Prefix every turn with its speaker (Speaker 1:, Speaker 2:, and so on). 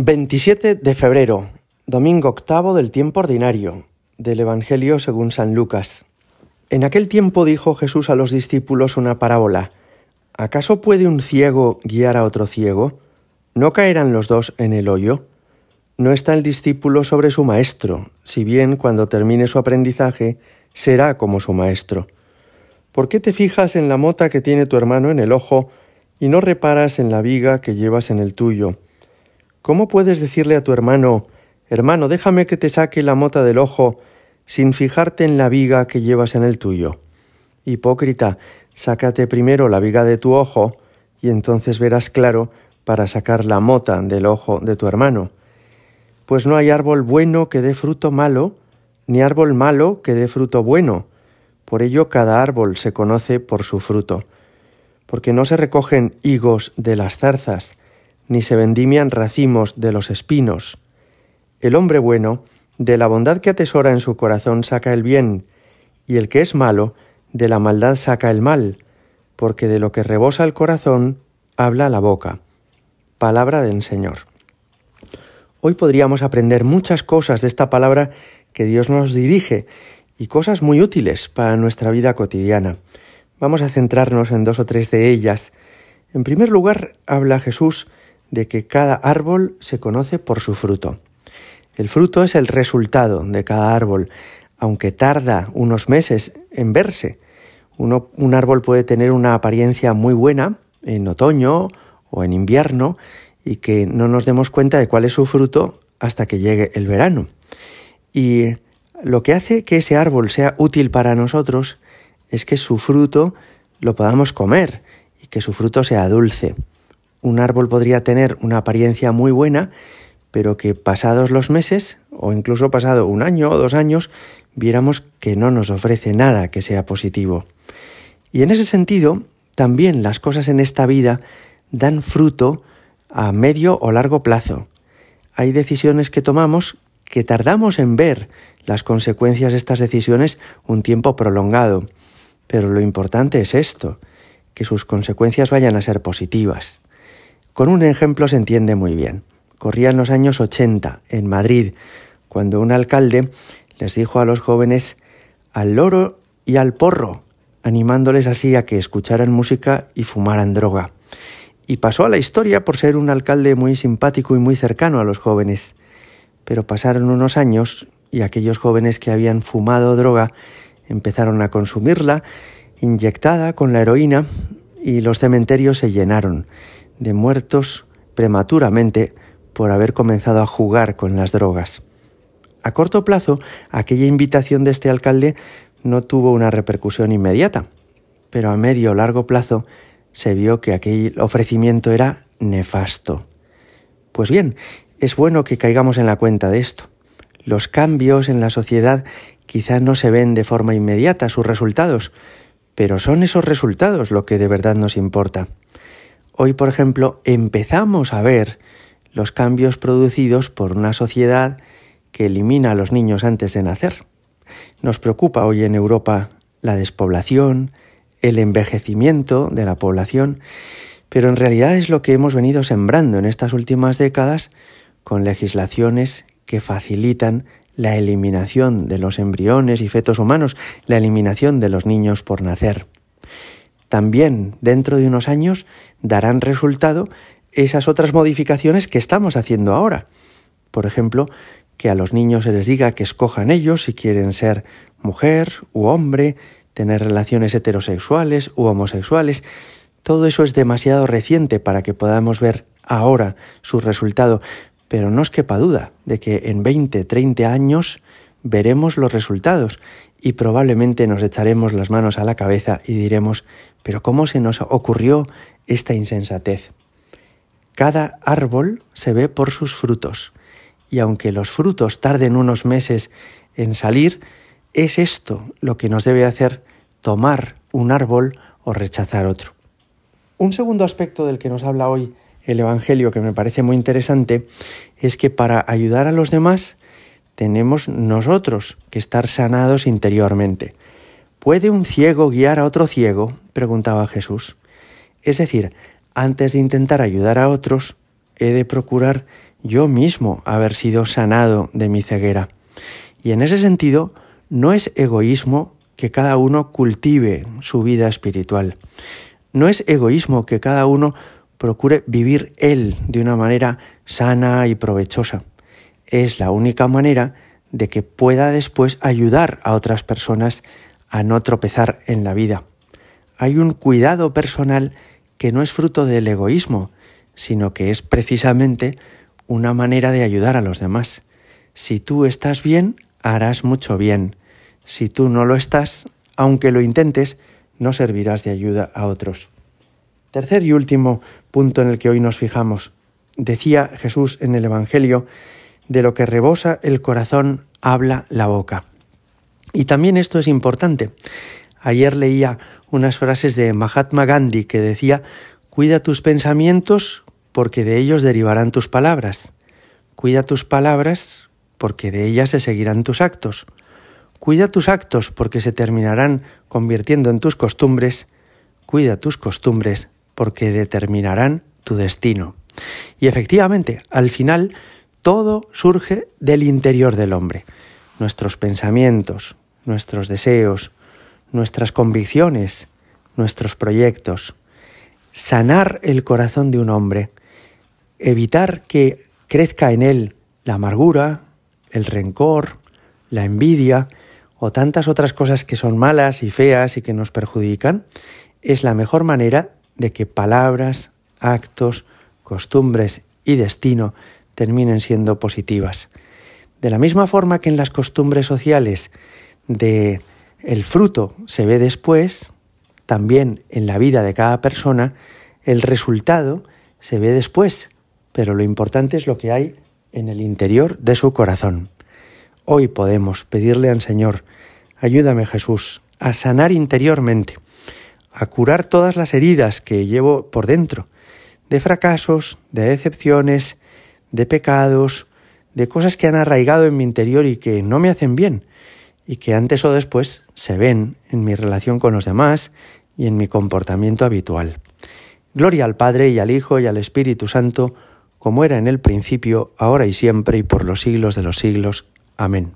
Speaker 1: 27 de febrero, domingo octavo del tiempo ordinario, del Evangelio según San Lucas. En aquel tiempo dijo Jesús a los discípulos una parábola. ¿Acaso puede un ciego guiar a otro ciego? ¿No caerán los dos en el hoyo? No está el discípulo sobre su maestro, si bien cuando termine su aprendizaje será como su maestro. ¿Por qué te fijas en la mota que tiene tu hermano en el ojo y no reparas en la viga que llevas en el tuyo? ¿Cómo puedes decirle a tu hermano, hermano, déjame que te saque la mota del ojo, sin fijarte en la viga que llevas en el tuyo? Hipócrita, sácate primero la viga de tu ojo, y entonces verás claro para sacar la mota del ojo de tu hermano. Pues no hay árbol bueno que dé fruto malo, ni árbol malo que dé fruto bueno. Por ello cada árbol se conoce por su fruto. Porque no se recogen higos de las zarzas, ni se vendimian racimos de los espinos. El hombre bueno, de la bondad que atesora en su corazón, saca el bien, y el que es malo, de la maldad saca el mal, porque de lo que rebosa el corazón, habla la boca. Palabra del Señor. Hoy podríamos aprender muchas cosas de esta palabra que Dios nos dirige y cosas muy útiles para nuestra vida cotidiana. Vamos a centrarnos en dos o tres de ellas. En primer lugar, habla Jesús de que cada árbol se conoce por su fruto. El fruto es el resultado de cada árbol, aunque tarda unos meses en verse. un árbol puede tener una apariencia muy buena en otoño o en invierno y que no nos demos cuenta de cuál es su fruto hasta que llegue el verano. Y lo que hace que ese árbol sea útil para nosotros es que su fruto lo podamos comer y que su fruto sea dulce un árbol podría tener una apariencia muy buena, pero que pasados los meses, o incluso pasado un año o dos años, viéramos que no nos ofrece nada que sea positivo. Y en ese sentido, también las cosas en esta vida dan fruto a medio o largo plazo. Hay decisiones que tomamos que tardamos en ver las consecuencias de estas decisiones un tiempo prolongado, pero lo importante es esto, que sus consecuencias vayan a ser positivas. Con un ejemplo se entiende muy bien. Corrían los años 80 en Madrid, cuando un alcalde les dijo a los jóvenes al loro y al porro, animándoles así a que escucharan música y fumaran droga. Y pasó a la historia por ser un alcalde muy simpático y muy cercano a los jóvenes. Pero pasaron unos años y aquellos jóvenes que habían fumado droga empezaron a consumirla, inyectada con la heroína, y los cementerios se llenaron de muertos prematuramente por haber comenzado a jugar con las drogas. A corto plazo, aquella invitación de este alcalde no tuvo una repercusión inmediata, pero a medio o largo plazo se vio que aquel ofrecimiento era nefasto. Pues bien, es bueno que caigamos en la cuenta de esto. Los cambios en la sociedad quizá no se ven de forma inmediata sus resultados, pero son esos resultados lo que de verdad nos importa. Hoy, por ejemplo, empezamos a ver los cambios producidos por una sociedad que elimina a los niños antes de nacer. Nos preocupa hoy en Europa la despoblación, el envejecimiento de la población, pero en realidad es lo que hemos venido sembrando en estas últimas décadas con legislaciones que facilitan la eliminación de los embriones y fetos humanos, la eliminación de los niños por nacer. También dentro de unos años darán resultado esas otras modificaciones que estamos haciendo ahora. Por ejemplo, que a los niños se les diga que escojan ellos si quieren ser mujer u hombre, tener relaciones heterosexuales u homosexuales. Todo eso es demasiado reciente para que podamos ver ahora su resultado, pero no os quepa duda de que en 20, 30 años veremos los resultados y probablemente nos echaremos las manos a la cabeza y diremos, pero ¿cómo se nos ocurrió esta insensatez? Cada árbol se ve por sus frutos, y aunque los frutos tarden unos meses en salir, es esto lo que nos debe hacer tomar un árbol o rechazar otro. Un segundo aspecto del que nos habla hoy el Evangelio que me parece muy interesante es que para ayudar a los demás tenemos nosotros que estar sanados interiormente. ¿Puede un ciego guiar a otro ciego? preguntaba Jesús. Es decir, antes de intentar ayudar a otros, he de procurar yo mismo haber sido sanado de mi ceguera. Y en ese sentido, no es egoísmo que cada uno cultive su vida espiritual. No es egoísmo que cada uno procure vivir él de una manera sana y provechosa. Es la única manera de que pueda después ayudar a otras personas a no tropezar en la vida. Hay un cuidado personal que no es fruto del egoísmo, sino que es precisamente una manera de ayudar a los demás. Si tú estás bien, harás mucho bien. Si tú no lo estás, aunque lo intentes, no servirás de ayuda a otros. Tercer y último punto en el que hoy nos fijamos. Decía Jesús en el Evangelio, de lo que rebosa el corazón habla la boca. Y también esto es importante. Ayer leía unas frases de Mahatma Gandhi que decía, cuida tus pensamientos porque de ellos derivarán tus palabras. Cuida tus palabras porque de ellas se seguirán tus actos. Cuida tus actos porque se terminarán convirtiendo en tus costumbres. Cuida tus costumbres porque determinarán tu destino. Y efectivamente, al final, todo surge del interior del hombre. Nuestros pensamientos, nuestros deseos, nuestras convicciones, nuestros proyectos. Sanar el corazón de un hombre, evitar que crezca en él la amargura, el rencor, la envidia o tantas otras cosas que son malas y feas y que nos perjudican, es la mejor manera de que palabras, actos, costumbres y destino terminen siendo positivas. De la misma forma que en las costumbres sociales de el fruto se ve después, también en la vida de cada persona, el resultado se ve después, pero lo importante es lo que hay en el interior de su corazón. Hoy podemos pedirle al Señor, ayúdame Jesús, a sanar interiormente, a curar todas las heridas que llevo por dentro, de fracasos, de decepciones, de pecados, de cosas que han arraigado en mi interior y que no me hacen bien, y que antes o después se ven en mi relación con los demás y en mi comportamiento habitual. Gloria al Padre y al Hijo y al Espíritu Santo, como era en el principio, ahora y siempre y por los siglos de los siglos. Amén.